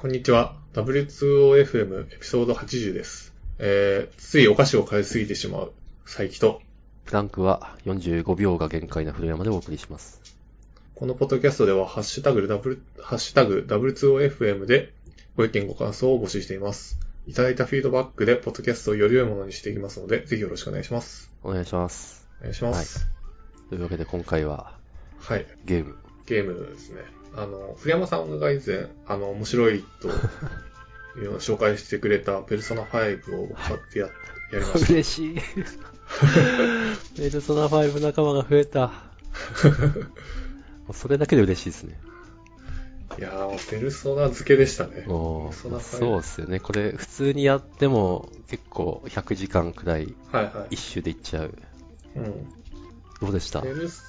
こんにちは。W2OFM エピソード80です。えー、ついお菓子を買いすぎてしまう、佐伯と、プランクは45秒が限界な古山でお送りします。このポッドキャストでは、ハッシュタグ W、ハッシュタグ W2OFM でご意見ご感想を募集しています。いただいたフィードバックで、ポッドキャストをより良いものにしていきますので、ぜひよろしくお願いします。お願いします。お願いします。というわけで今回ははい。ゲーム。ゲームですね。あの、古山さんが以前、あの、面白いと、いうのを紹介してくれたペルソナ5を買ってや、やりました。嬉しい。ペルソナ5仲間が増えた。それだけで嬉しいですね。いやー、ペルソナ付けでしたね。おペルソナ5そうですよね。これ普通にやっても結構100時間くらいはいは一周でいっちゃう。い。うん。どうでした？ペルス、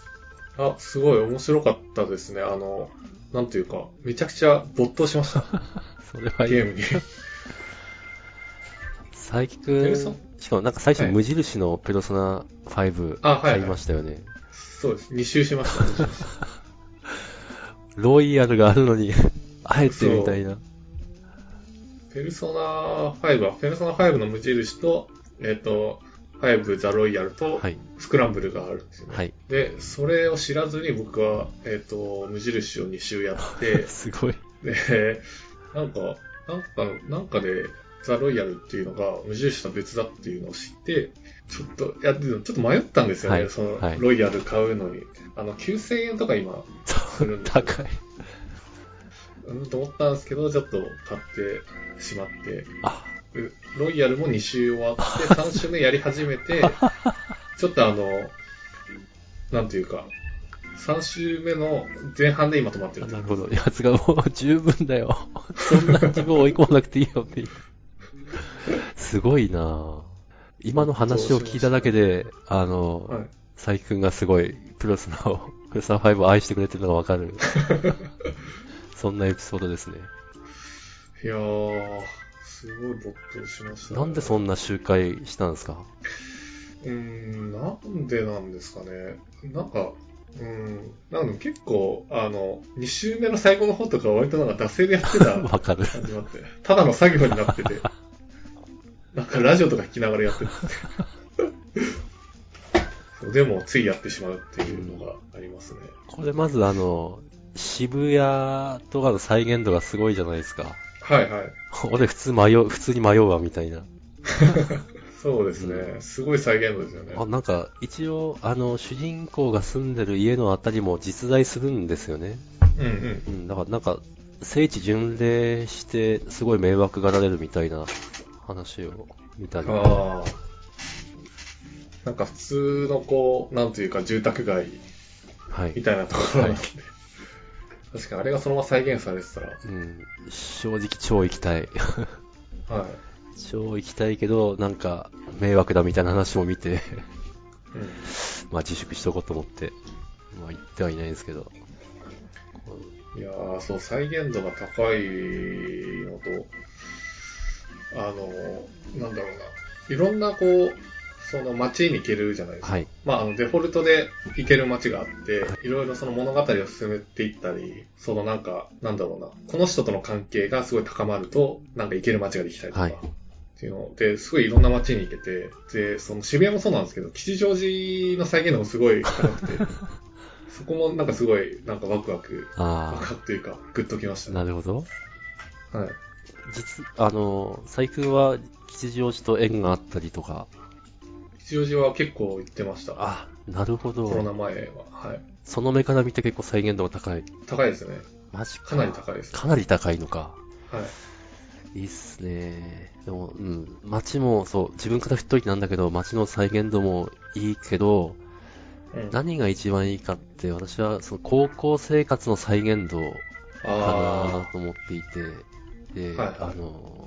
あ、すごい面白かったですね。あの、なんというか、めちゃくちゃ没頭しました。それはいいゲームに。佐伯くん、しかもなんか最初はい無印のペルソナ5あはいはい買いましたよね。そうです。2 周しました。ロイヤルがあるのに、あえてみたいな。ペルソナ5は、ペルソナ5の無印と、えっ、と、5ザ・ロイヤルとはい。スクランブルがあるんですよね。はい。で、それを知らずに僕は、えっ、と、無印を2周やって、すごい。で、なんか、なんか、なんかで、ザ・ロイヤルっていうのが無印とは別だっていうのを知って、ちょっと、いや、ちょっと迷ったんですよね、はいその、はいロイヤル買うのに。あの、9000円とか今、するんで 高い。うん、と思ったんですけど、ちょっと買ってしまって、あ、うロイヤルも2周終わって、3周目やり始めて、ちょっとあの、なんていうか、3周目の前半で今止まってるなるほど。やつがもう十分だよ。そんな自分を追い込まなくていいよっていう。すごいなぁ今の話を聞いただけで、あの、はい。佐伯くんがすごい、プロスナを、プロスナ5を愛してくれてるのがわかる。そんなエピソードですね。いやー、すごい没頭しました、なんでそんな集会したんですか？うーん、なんでなんですかね。なんか、うーん、なんか結構、あの、2周目の最後の方とかは割となんか惰性でやってた わかる。感じもあって、ただの作業になってて、なんかラジオとか聞きながらやっててそう でもついやってしまうっていうのがありますね。これまずあの、渋谷とかの再現度がすごいじゃないですか。はいはい。俺普通迷う、普通に迷うわ、みたいな。そうですね。すごい再現度ですよね。あ、なんか、一応、あの、主人公が住んでる家のあたりも実在するんですよね。うんうん。うん、だからなんか、聖地巡礼して、すごい迷惑がられるみたいな話を見たり。ああ。なんか普通のこう、なんというか住宅街はい。みたいなところなんで、確かにあれがそのまま再現されてたら、うん、正直超行きたい。は超行きたいけど、なんか、迷惑だみたいな話も見て、い。うん まあ自粛しとこうと思って、まあ行ってはいないんですけど。いやー、そう、再現度が高いのと、あの、なんだろうな、いろんなこう、その街に行けるじゃないですか。はい。まあ、あの、デフォルトで行ける街があって、いろいろその物語を進めていったり、そのなんか、なんだろうな、この人との関係がすごい高まると、なんか行ける街ができたりとか、はいっていうので、すごいいろんな街に行けて、で、その渋谷もそうなんですけど、吉祥寺の再現度もすごい高くて、そこもなんかすごい、なんかワクワク、ワクあワクというか、グッときましあ、たね。なるほど。はい。実、あの、最近は吉祥寺と縁があったりとか。吉祥寺は結構行ってました。あ、なるほコロナど。前は。はい。その目から見て結構再現度が高い。高いですね。マジか。かなり高いです。かなり高いのか。はい。いいっすね。でも、うん。街も、そう、自分から振っといてなんだけど、街の再現度もいいけど、うん、何が一番いいかって、私は、その高校生活の再現度かなあと思っていて、で、はいはいあの、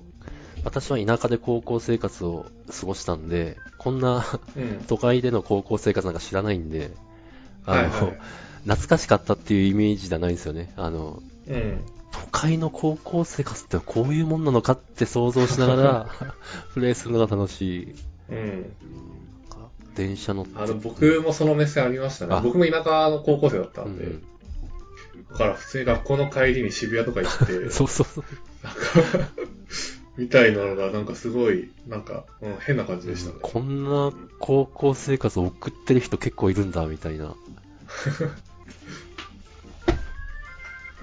私は田舎で高校生活を過ごしたんで、こんな。都会での高校生活なんか知らないんで、あの、はいはい。懐かしかったっていうイメージじゃないんですよね。あの、うん。都会の高校生活ってこういうもんなのかって想像しながら、プレイするのが楽しい。うん。電車乗って。あの、僕もその目線ありましたねあ。僕も田舎の高校生だったで、うんん。だから普通に学校の帰りに渋谷とか行って、そうそうそう。なんみたいなのが、なんかすごい、なんか、うん、変な感じでしたね。こんな高校生活を送ってる人結構いるんだ、みたいな。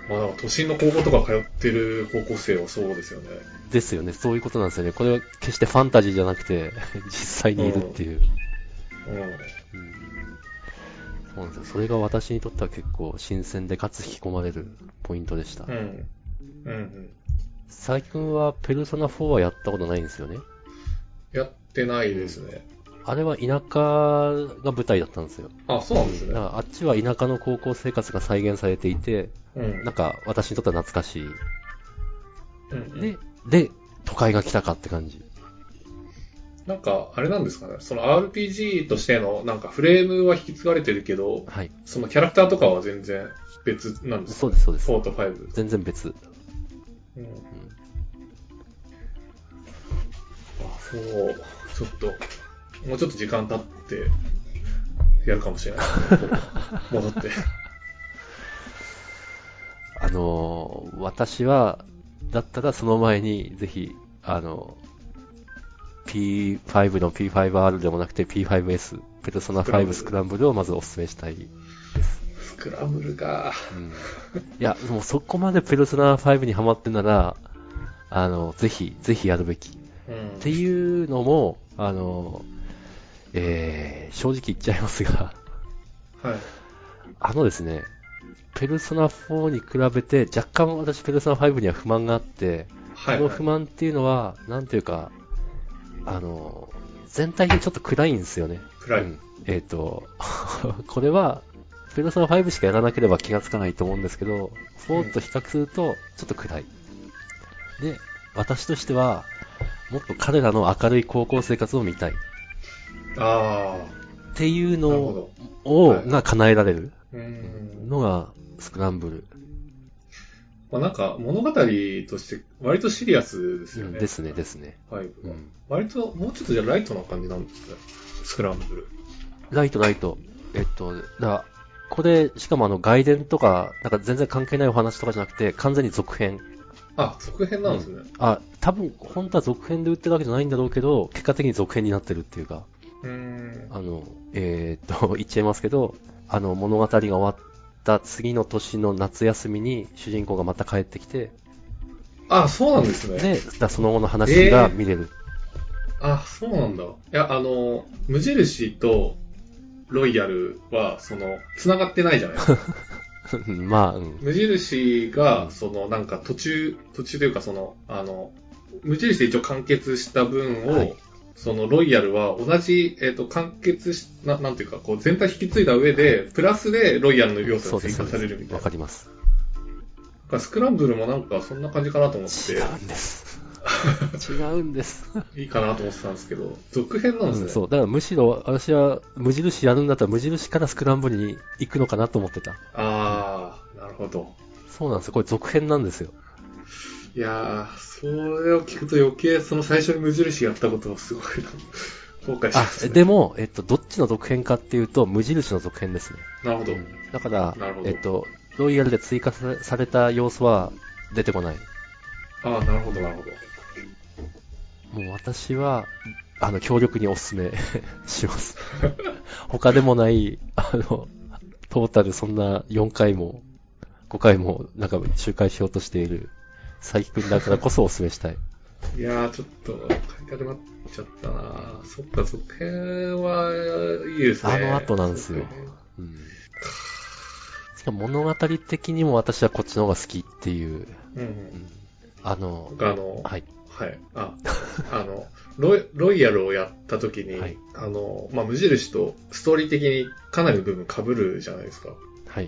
まあ、なんか都心の高校とか通ってる高校生はそうですよね。ですよね。そういうことなんですよね。これは決してファンタジーじゃなくて、実際にいるっていう。うん。うんそうなんですよ。それが私にとっては結構新鮮でかつ引き込まれるポイントでした。うん。うんうん。最近はペルソナ4はやったことないんですよね。やってないですね。あれは田舎が舞台だったんですよ。あ、そうなんですね。だからあっちは田舎の高校生活が再現されていて、うん。なんか私にとっては懐かしい。うんうんで、で、都会が来たかって感じ。なんか、あれなんですかね。その RPG としての、なんかフレームは引き継がれてるけど、はい。そのキャラクターとかは全然別なんですか？そうです、そうです。4と5。全然別。うん。あ、そう。ちょっと、もうちょっと時間経って、やるかもしれない。戻って。あのー私は、だったらその前に、ぜひ、あの、P5 の P5R でもなくて P5S、ペルソナ5スクランブルをまずお勧めしたい。スクランブルか。うん、いや、もうそこまでペルソナ5にハマってんなら、あの、ぜひ、ぜひやるべき。うん。っていうのも、あの、えー、正直言っちゃいますが、はい。あのですね、ペルソナ4に比べて、若干私ペルソナ5には不満があって、はい、このはい。不満っていうのは、なんていうか、あの、全体でちょっと暗いんですよね。暗い。うんえっ、と、これは、ペルソナ5しかやらなければ気がつかないと思うんですけど、4と比較すると、ちょっと暗い。で、私としては、もっと彼らの明るい高校生活を見たい。っあていうのど。を、はいが叶えられるうん。のが、スクランブル。まあなんか、物語として、割とシリアスですよね。うんですね、ですね。5は。うん割と、もうちょっとじゃあライトな感じなんですね。スクランブル。ライト、ライト。えっと、だこれ、しかもあの、外伝とか、なんか全然関係ないお話とかじゃなくて、完全に続編。あ、続編なんですね。あ、多分、本当は続編で売ってるわけじゃないんだろうけど、結果的に続編になってるっていうか、うーん。あの、えーっと、言っちゃいますけど、あの、物語が終わった次の年の夏休みに、主人公がまた帰ってきて、あ、そうなんですね。で、だその後の話が見れる。あ、そうなんだ。いや、あの、無印とロイヤルは、その、繋がってないじゃないですか。まあ、うん。無印うが、んその、なんか途中、途中というか、その、あの、無印で一応完結した分を、はいそのロイヤルは同じ、えっ、と、完結し、ななんていうか、こう、全体引き継いだ上で、プラスでロイヤルの要素が追加。されるみたいな。わかります。スクランブルもなんか、そんな感じかなと思って違、うんです。違うんです。いいかなと思ってたんですけど、続編なんですね。うん、そう。だからむしろ、私は無印やるんだったら無印からスクランブルに行くのかなと思ってた。あー、なるほど。そうなんですよ。これ続編なんですよ。いやー、それを聞くと余計その最初に無印やったことをすごい後悔しあま、す、ね。でも、えっと、どっちの続編かっていうと、無印の続編ですね。なるほど。うんだからえっと、ロイヤルで追加さされた要素は出てこない。あー、なるほど、なるほど。もう私は、あの、強力にお勧め します。他でもない、あの、トータルそんな4回も、5回も、なんか、周回しようとしている、佐伯くんだからこそお勧めしたい。いやー、ちょっと、買いたくなっちゃったなそっか、続編はいいですね。あの後なんですようん。しかも物語的にも私はこっちの方が好きっていう、うんう。うんん、あの、僕あの、はい。はい。あ、あの、ロイロイヤルをやった時に、はいあの、まあ、無印とストーリー的にかなりの部分被るじゃないですか。だはい。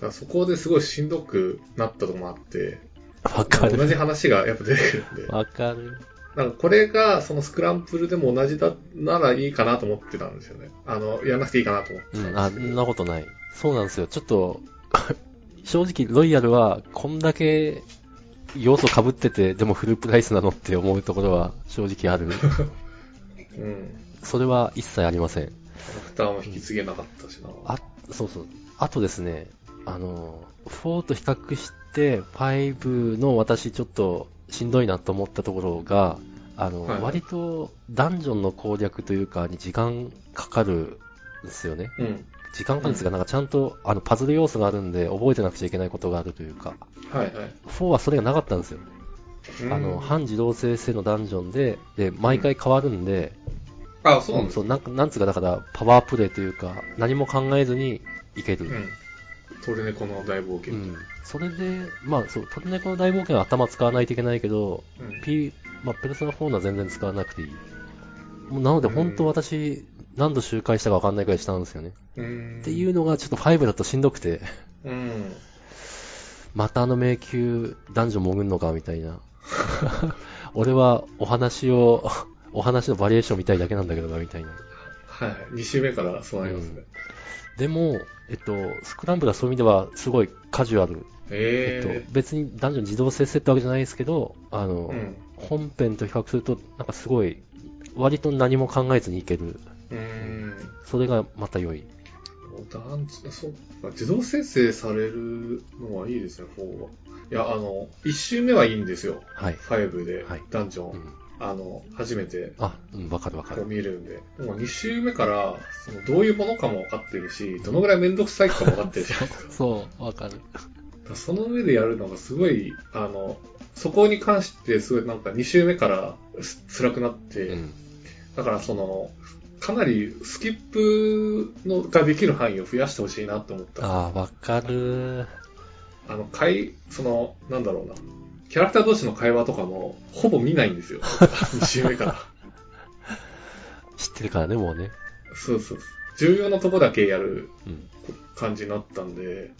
からそこですごいしんどくなったとこもあって、わかる。同じ話がやっぱ出てくるんで、わかる。なんかこれがそのスクランブルでも同じだならいいかなと思ってたんですよね。あの、やらなくていいかなと思ってうん、あんたんですけど。なことない。そうなんですよ。ちょっと、正直、ロイヤルは、こんだけ要素被ってて、でもフルプライスなのって思うところは正直ある。うん。それは一切ありません。キャラクターも引き継げなかったしな。あ、そうそう。あとですね、あの、4と比較して、5の私ちょっとしんどいなと思ったところが、あの、はい割とダンジョンの攻略というかに時間かかるんですよね。うん。時間かかるんですが、なんかちゃんとあのパズル要素があるんで覚えてなくちゃいけないことがあるというか、はいはい。4はそれがなかったんですよ。うんあの、半自動生成のダンジョンで、で、毎回変わるんで、あ、そうなんですそう、なんか、なんつうか、だから、パワープレイというか、何も考えずにいける。うん。トルネコの大冒険。うん。それで、まあ、そう、トルネコの大冒険は頭使わないといけないけど、うん。P、まあ、ペルソナ4のは全然使わなくていい。もうなので、本当私、何度周回したかわかんないくらいしたんですよね。うん。っていうのが、ちょっと5だとしんどくて、うん。またあの迷宮、ダンジョン潜んのか、みたいな。俺は、お話を、お話のバリエーション見たいだけなんだけどな、みたいな。はいはい。2週目からそうなりますね。でも、えっと、スクランブルはそういう意味ではすごいカジュアル。ええっと、別にダンジョン自動生成ってわけじゃないですけど、あの、えうん。本編と比較すると、なんかすごい、割と何も考えずにいける。うん。それがまた良い。ダンそうか自動生成されるのはいいですね、4は。いや、あの、1周目はいいんですよ。はい。5ではい、ダンジョン。うん。あの、初めてあ、うん、わかるわかる。見るんで。もう2周目から、そのどういうものかも分かってるし、どのぐらいめんどくさいかも分かってるじゃないですか。そう、わかる。その上でやるのがすごい、あの、そこに関してすごいなんか2周目からす辛くなって、うん。だからその、かなりスキップのができる範囲を増やしてほしいなって思った。ああー、わかる。の、会、その、なんだろうな。キャラクター同士の会話とかも、ほぼ見ないんですよ。2周目から。知ってるからね、もうね。そうそう。重要なとこだけやるうん。感じになったんで、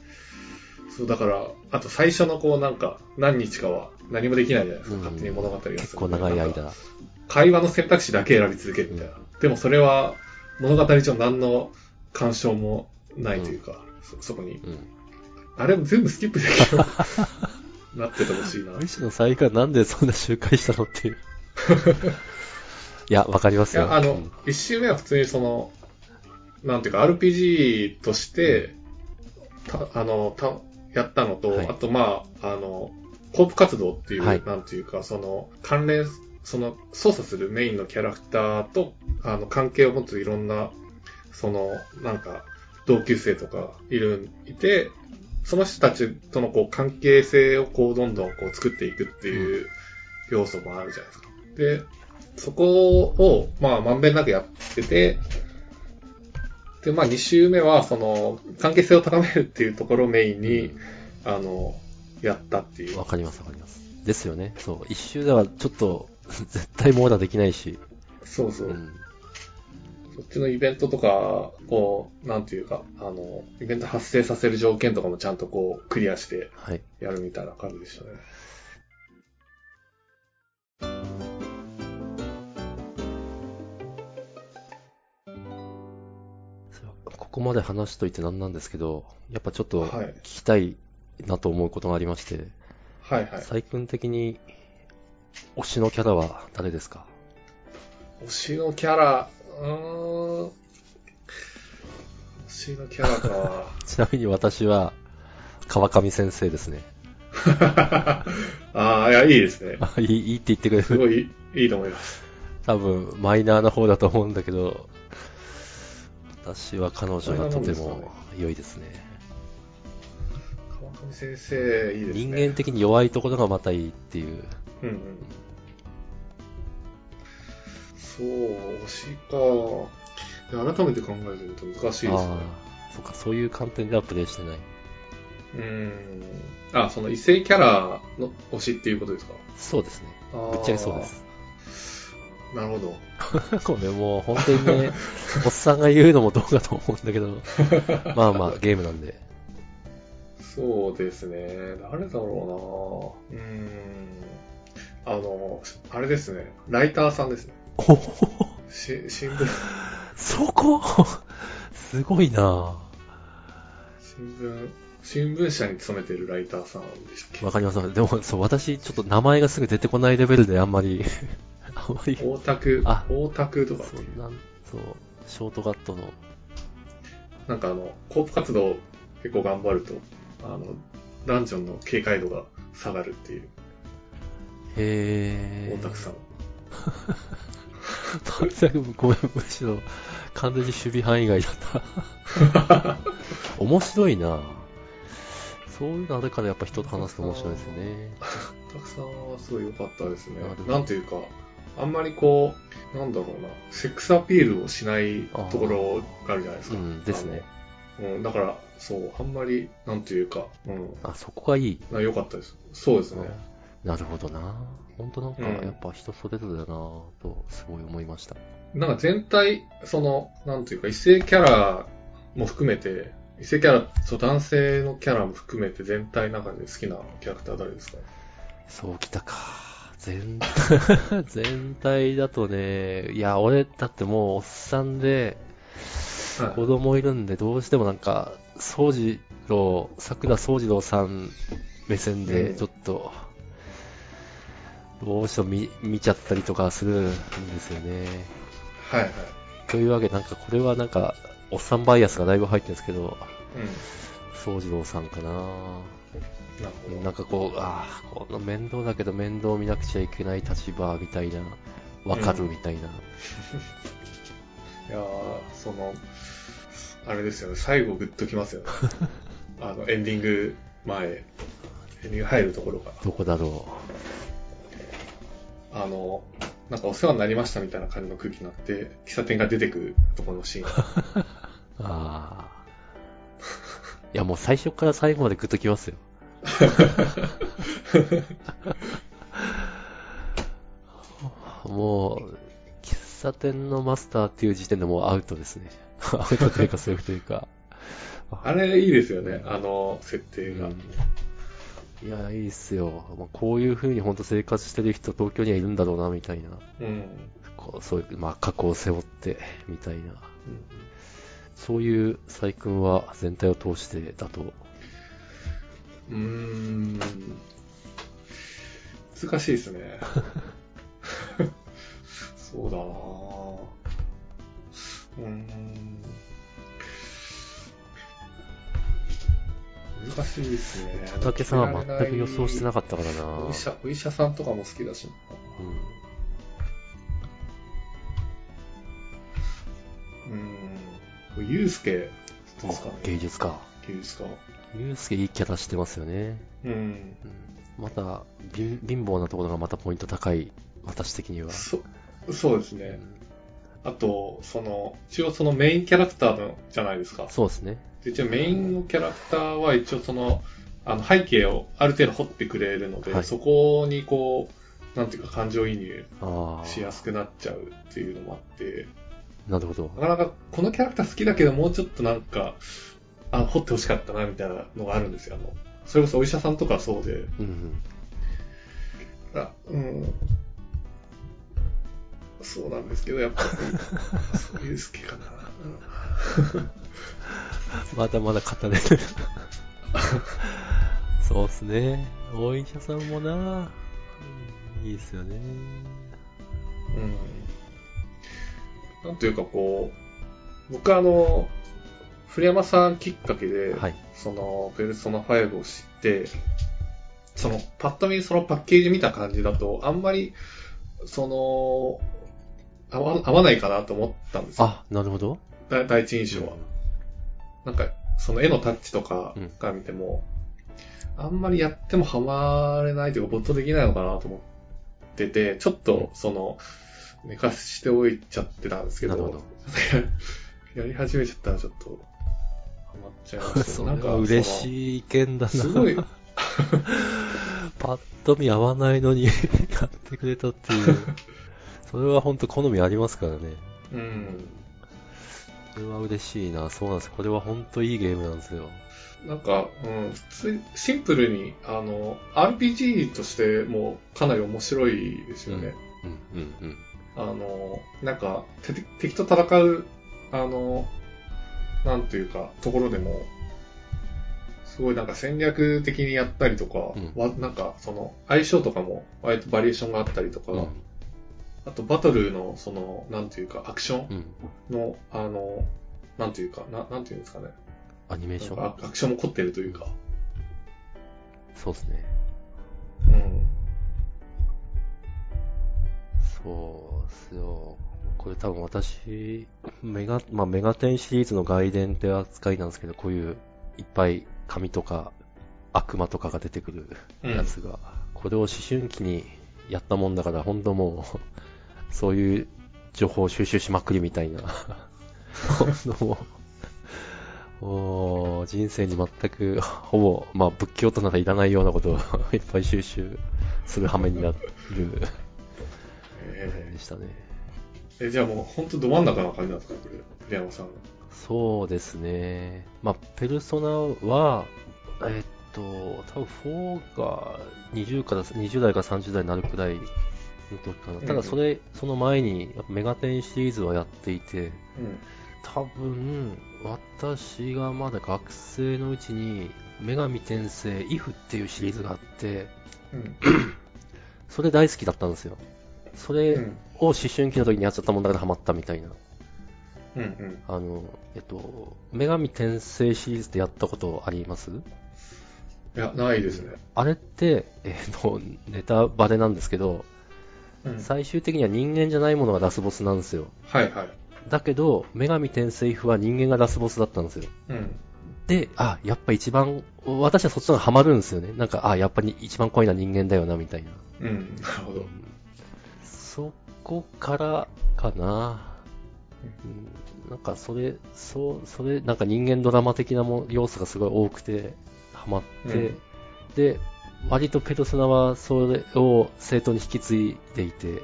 そう、だから、あと最初のこうなんか、何日かは何もできないじゃないですか。うん勝手に物語が結構長い間。会話の選択肢だけ選び続けるみたいな。でもそれは、物語上何の干渉もないというか、そそこに。うん。あれも全部スキップできるようになっててほしいな。むしろ最後はなんでそんな周回したのっていう。いや、わかりますよ。いや、あのうん、一周目は普通にその、なんていうか、RPG として、たあの、た、やったのと、はいあと、まあ、あの、コープ活動っていう、はいなんていうか、その、関連、その、操作するメインのキャラクターと、あの、関係を持ついろんな、その、なんか、同級生とかいる、いて、その人たちとのこう関係性をこうどんどんこう作っていくっていう要素もあるじゃないですか。で、そこを、まあ、まんべんなくやってて、で、まあ、2周目は、その、関係性を高めるっていうところをメインに、あの、やったっていう。わかりますわかります。ですよね。そう。一周ではちょっと、絶対網羅できないし。そうそうう。ん。そっちのイベントとか、こう、なんていうか、あの、イベント発生させる条件とかもちゃんとこう、クリアしてはい。やるみたいな感じでしたね。ここまで話しといてなんなんですけど、やっぱちょっとはい聞きたいなと思うことがありまして、はいはい。最君的に推しのキャラは誰ですか？推しのキャラ、うーん。推しのキャラか。ちなみに私は川上先生ですね。ああ、いや、いいですね。あいいいいって言ってくれる。すごいいいと思います。多分マイナーな方だと思うんだけど、私は彼女がとても良いですね。川上先生、いいですね。人間的に弱いところがまたいいっていう。うんうん。そう、推しか。改めて考えてみると難しいですね。ああ、そっか、そういう観点ではプレイしてない。うーん。あ、その異性キャラの推しっていうことですか？そうですね。ぶっちゃけそうです。なるほど。これもう本当にね、おっさんが言うのもどうかと思うんだけど、まあまあゲームなんで。そうですね。誰だろうなうーん。あの、あれですね。ライターさんですね。おおし新聞、そこ？すごいな新聞、新聞社に勤めてるライターさんでしたっけ？わかります。でも、そう、私、ちょっと名前がすぐ出てこないレベルであんまり、あんまり、大田区、あ大田区とかそう、なん、そう、ショートカットの、なんかあの、コープ活動結構頑張ると、あの、ダンジョンの警戒度が下がるっていう。へー。大田区さん。全くごめん、むしろ完全に守備範囲外だった。面白いなそういうのあるからやっぱ人と話すと面白いですよね。大田区さんはすごい良かったですねなるほ。どなんていうか、あんまりこう、なんだろうな、セックスアピールをしないところがあるじゃないですか。うん、ですね。あの。うん、だから、そう、あんまり、なんていうか、うん、あ、そこがいい。な良かったです。そうですね。なるほどな。本当なんか、うん。やっぱ人それぞれだなと、すごい思いました。なんか全体、その、なんていうか、異性キャラも含めて、異性キャラ、そう、男性のキャラも含めて全体の中で好きなキャラクター誰ですか？そうきたか。全、全体だとね、いや、俺、だってもう、おっさんで、はい。子供いるんで、どうしてもなんか、宗次郎、桜宗次郎さん目線うで、ん。ちょっと、どうしても見、見ちゃったりとかするんですよね。はいはい。というわけで、なんかこれはなんか、おっさんバイアスがだいぶ入ってるんですけど、う宗次郎さんかなん。なるほど。なんかこう、ああ、この面倒だけど面倒見なくちゃいけない立場みたいな、わかるみたいな。いやー、その、あれですよね、最後グッときますよね。あの、エンディング前、エンディング入るところが、どこだろあの、なんかお世話になりましたみたいな感じの空気になって、喫茶店が出てくるところのシーン。う。ああ。いやもう最初から最後までグッときますよ。もう、喫茶店のマスターっていう時点でもうアウトですね。アウトというかセーフというか。あれいいですよね、あの設定が。うんいや、いいっすよ。まあ、こういう風に本当生活してる人東京にはいるんだろうな、みたいな。うん。こうそういう、まあ、過去を背負って、みたいな。そういう細君は全体を通してだと。うーん。難しいですね。そうだなぁうーん。難しいですね。畑さんは全く予想してなかったからな。お医者、お医者さんとかも好きだし。うーん。ゆうすけ、どうですかね。芸術家。芸術家。ゆうすけいいキャラしてますよね。うん。うん、また貧、貧乏なところがまたポイント高い、私的には。そ、そうですね。うんあと、その、一応そのメインキャラクターのじゃないですか。そうですね。で一応メインのキャラクターは一応その、あの背景をある程度掘ってくれるので、はいそこにこう、なんていうか感情移入あしやすくなっちゃうっていうのもあって、あ、なるほど。なかなかこのキャラクター好きだけどもうちょっとなんか、あ、掘ってほしかったなみたいなのがあるんですよ。あの、それこそお医者さんとかはそうで、うんうん。あうん。そうなんですけど、やっぱり、そういう好きかな。まだまだ語れる。そうっすね。お医者さんもな、うんいいですよね。うん。なんというかこう、僕あの、古山さんきっかけで、はい。その、ペルソナ5を知って、その、パッと見そのパッケージ見た感じだと、あんまり、その、合わ合わないかなと思ったんですよ。あ、なるほど。だ第一印象は。なんか、その絵のタッチとかうんから見ても、あんまりやってもハマれないというか、没頭できないのかなと思ってて、ちょっと、その、寝かしておいちゃってたんですけど、ど やり始めちゃったらちょっと、ハマっちゃいましたそね。れは嬉しい意見だな。すごい、パッと見合わないのに買ってくれたっていう。それは本当好みありますからね。うん。それは嬉しいな。そうなんです。これは本当いいゲームなんですよ。なんか、うん、普通に、シンプルに、あの、RPG としてもかなり面白いですよね。うん、うん、うん。あの、なんか、て敵と戦う、あの、なんというか、ところでも、すごいなんか戦略的にやったりとか、うんわなんか、その、相性とかも、割とバリエーションがあったりとか、うん、あとバトルの、その、なんていうか、アクションうん。の、あの、なんていうか、ななんていうんですかね。アニメーション？アクションも凝ってるというか、そうですね。うん。そうっすよ。これ多分私、メガ、まあメガテンシリーズの外伝って扱いなんですけど、こういういっぱい紙とか悪魔とかが出てくるやつが、これを思春期にやったもんだから、本当もう、そういう情報を収集しまくりみたいな。本 当もう、もう人生に全く、ほぼ、まあ仏教とならいらないようなことを いっぱい収集する羽目になるえでしたね。ーえ、じゃあもう本当ど真ん中な感じなんですかこれ、栗山さん。そうですね。まあ、ペルソナは、えっと、多分4が20から、20代から30代になるくらいの時かな。ただそれ、その前に、メガテンシリーズはやっていて、多分、私がまだ学生のうちに、女神転生 IF っていうシリーズがあって、うん。うん。それ大好きだったんですよ。それうん。を思春期の時にやっちゃったもんだからハマったみたいな。うん。うん。あの、えっと、女神転生シリーズってやったことあります？いや、ないですね。あれって、えっと、ネタバレなんですけど、うん。最終的には人間じゃないものがラスボスなんですよ。はいはい。だけど、女神転生 IF は人間がラスボスだったんですよ。うん。で、あ、やっぱ一番、私はそっちの方がハマるんですよね。なんか、あ、やっぱり一番怖いのは人間だよな、みたいな。うん。なるほど。そこからかな。うん、なんかそれ、そう、それ、なんか人間ドラマ的なも要素がすごい多くて、ハマって、うんで、割とペルソナはそれを正当に引き継いでいて、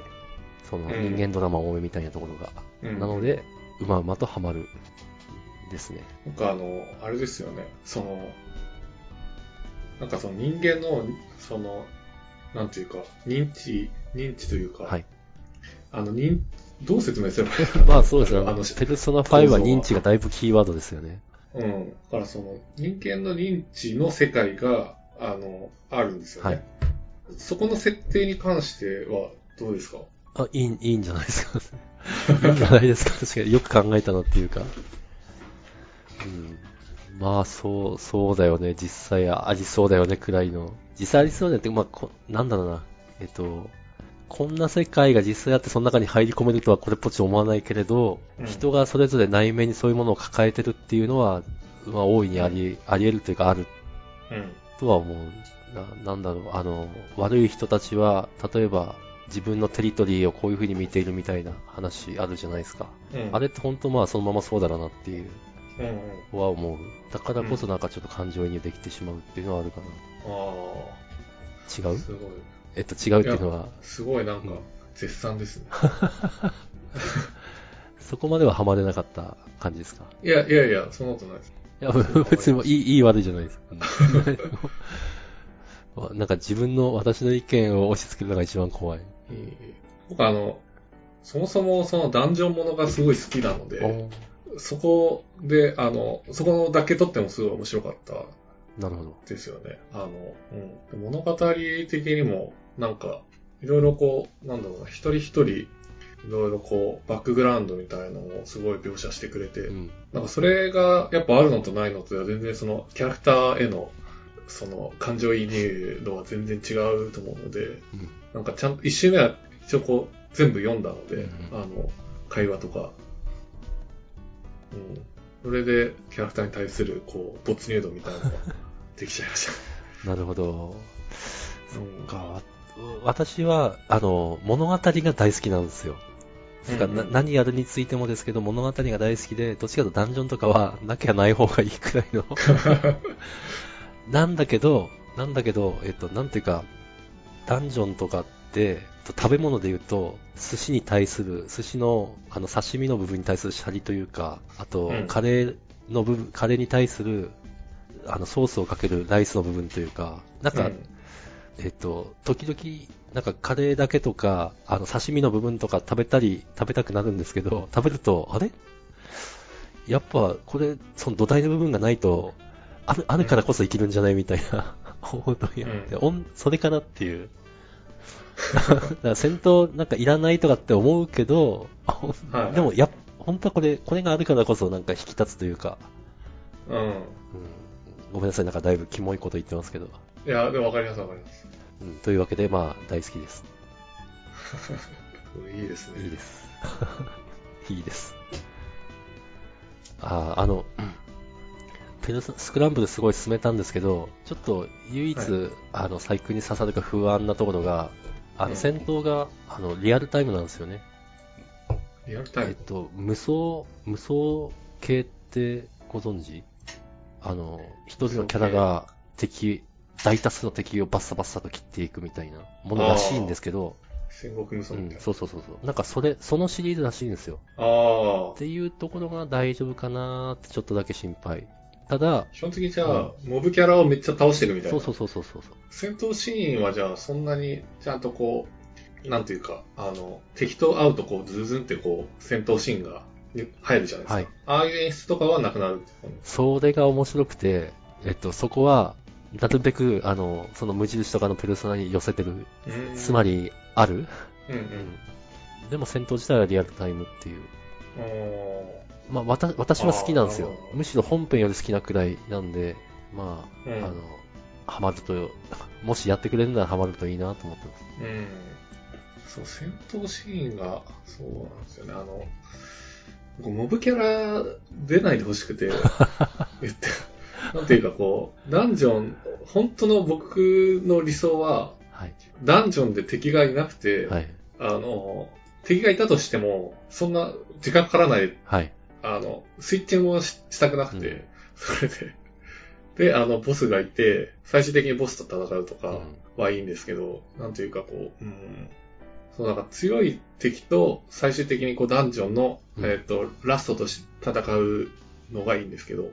そのうん人間ドラマ多めみたいなところが。うん。なので、うまうまとハマるですね。なんかあの、あれですよね。その、なんかその人間の、その、なんていうか、認知、認知というか、はい。あの、認、どう説明すればいいかなまあそうですね。あの、ペルソナ5は認知がだいぶキーワードですよね。うん。だからその、人間の認知の世界が、あの、あるんですよね。はいそこの設定に関しては、どうですか？あ、いい、いいんじゃないですか。いいんじゃないですか。確かによく考えたなっていうか。うん。まあ、そう、そうだよね。実際ありそうだよね、くらいの。実際ありそうだよって、まあ、こなんだろうな。えっと、こんな世界が実際あってその中に入り込めるとはこれっぽっち思わないけれど、うん人がそれぞれ内面にそういうものを抱えてるっていうのは、まあ、大いにあり、あり得るというかあるうん。とは思う。な、なんだろう、あの、悪い人たちは、例えば、自分のテリトリーをこういう風に見ているみたいな話あるじゃないですか。うん。あれって本当まあそのままそうだろうなっていううんうん。は思う。だからこそなんかちょっと感情移入できてしまうっていうのはあるかあな。違あ、う？すごい。えっと違うっていうのは、すごいなんかうん、絶賛ですね。そこまではハマれなかった感じですか？いや、いやいや、そんなことないです。いや、別にいい、いい悪いじゃないです。う んなんか自分の、私の意見を押し付けるのが一番怖い僕あの、そもそもそのダンジョンものがすごい好きなので、そこで、あの、そこだけ撮ってもすごい面白かったなるほど。ですよね。あの、うん。物語的にも、なんか、いろいろこう、なんだろうな、一人一人、いろいろこう、バックグラウンドみたいのをすごい描写してくれて、うん。なんかそれがやっぱあるのとないのとでは全然そのキャラクターへのその感情移入度は全然違うと思うので、うん。なんかちゃんと一周目は一応こう全部読んだので、うんあの、会話とか、うん。それでキャラクターに対するこう没入度みたいなのができちゃいまし なるほど。た。うんか、わ私は、あの、物語が大好きなんですよ。うんうんな何やるについてもですけど、物語が大好きで、どっちかとダンジョンとかはなきゃない方がいいくらいの。なんだけど、なんだけど、えっと、なんていうか、ダンジョンとかって、と食べ物で言うと、寿司に対する、寿司の、あの、刺身の部分に対するシャリというか、あと、うんカレーの部分、カレーに対する、あの、ソースをかけるライスの部分というか、なんか、うんえっと、時々、なんかカレーだけとか、あの、刺身の部分とか食べたり、食べたくなるんですけど、食べると、あれ？やっぱ、これ、その土台の部分がないと、ある、あるからこそ生きるんじゃない？みたいな、思うときがあって、おんそれかなっていう。だから戦闘なんかいらないとかって思うけど、でも、やっ、本当はこれ、これがあるからこそなんか引き立つというか、うん。うん、ごめんなさい、なんかだいぶキモいこと言ってますけど。いや、でもわかりますわかります。うん、というわけで、まあ、大好きです。いいですね。いいです。いいです。ああ、あの、ペルソスクランブルすごい進めたんですけど、ちょっと唯一、はいあの、細工に刺さるか不安なところが、あの、うん戦闘が、あの、リアルタイムなんですよね。リアルタイム。えっと、無双、無双系ってご存知？あの、一人のキャラが敵、大多数の敵をバッサバッサと切っていくみたいなものらしいんですけど、戦国無双うんみたいな。そうそうそうそう。なんかそれ、そのシリーズらしいんですよ。ああ。っていうところが大丈夫かなーってちょっとだけ心配。ただ、基本的にじゃあ、モブキャラをめっちゃ倒してるみたいな。そうそうそうそうそう。戦闘シーンはじゃあ、そんなにちゃんとこう、なんていうか、あの、敵と会うとこう、ズズンってこう、戦闘シーンがに入るじゃないですか。はいああいう演出とかはなくなるってことそれが面白くて、えっと、そこは、なるべく、あの、その無印とかのペルソナに寄せてる。うんつま、り、ある、うんうん。でも戦闘自体はリアルタイムっていう。おまあ、わた、私は好きなんですよ。むしろ本編より好きなくらいなんで、まあ、うんあの、ハマると、もしやってくれるならハマるといいなと思ってます。うん。そう、戦闘シーンが、そうなんですよね。あの、僕モブキャラ出ないでほしくて、言って、なんていうかこう、ダンジョン、本当の僕の理想は、はい。ダンジョンで敵がいなくて、はい。あの、敵がいたとしても、そんな時間かからない、はい。あの、スイッチもししたくなくて、うんそれで、で、あの、ボスがいて、最終的にボスと戦うとかうんはいいんですけど、なんというかこう、うん、そうなんか強い敵と最終的にこうダンジョンの、うんえっ、と、ラストとして戦うのがいいんですけど、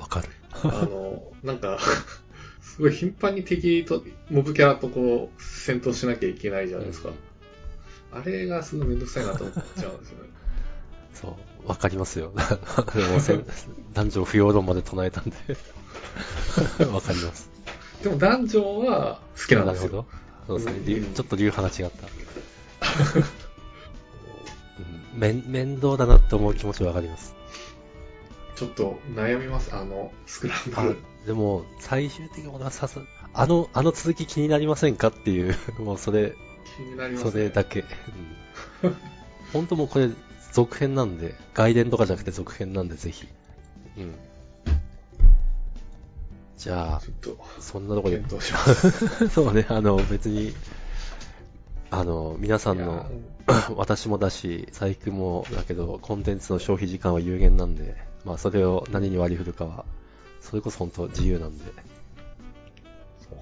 わかる。あの、なんか、すごい頻繁に敵と、モブキャラとこう、戦闘しなきゃいけないじゃないですか。あれがすごいめんどくさいなと思っちゃうんですよね。そう、わかりますよ。男女不要論まで唱えたんで。わかります。でもダンジョンは好きなんですよ。なるほど。そうですね。うん流ちょっと流派が違った。うん面、面倒だなって思う気持ちはわかります。ちょっと悩みます、あの、スクランあブル。、でも、最終的に俺はさす、あの、あの続き気になりませんかっていう、もうそれ、気になりますね。それだけ。うん本当もうこれ、続編なんで、外伝とかじゃなくて続編なんで、ぜひ。うん。じゃあ、そんなとこで、検討します。そうね、あの、別に、あの、皆さんの、私もだし、佐伯もだけど、コンテンツの消費時間は有限なんで、まあそれを何に割り振るかは、それこそ本当自由なんで。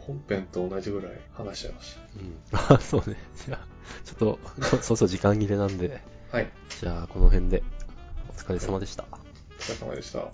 本編と同じぐらい話しちゃいました。うん。あ そうね。じゃあ、ちょっと、そうそう時間切れなんで。はい。じゃあ、この辺で、お疲れ様でした。お疲れ様でした。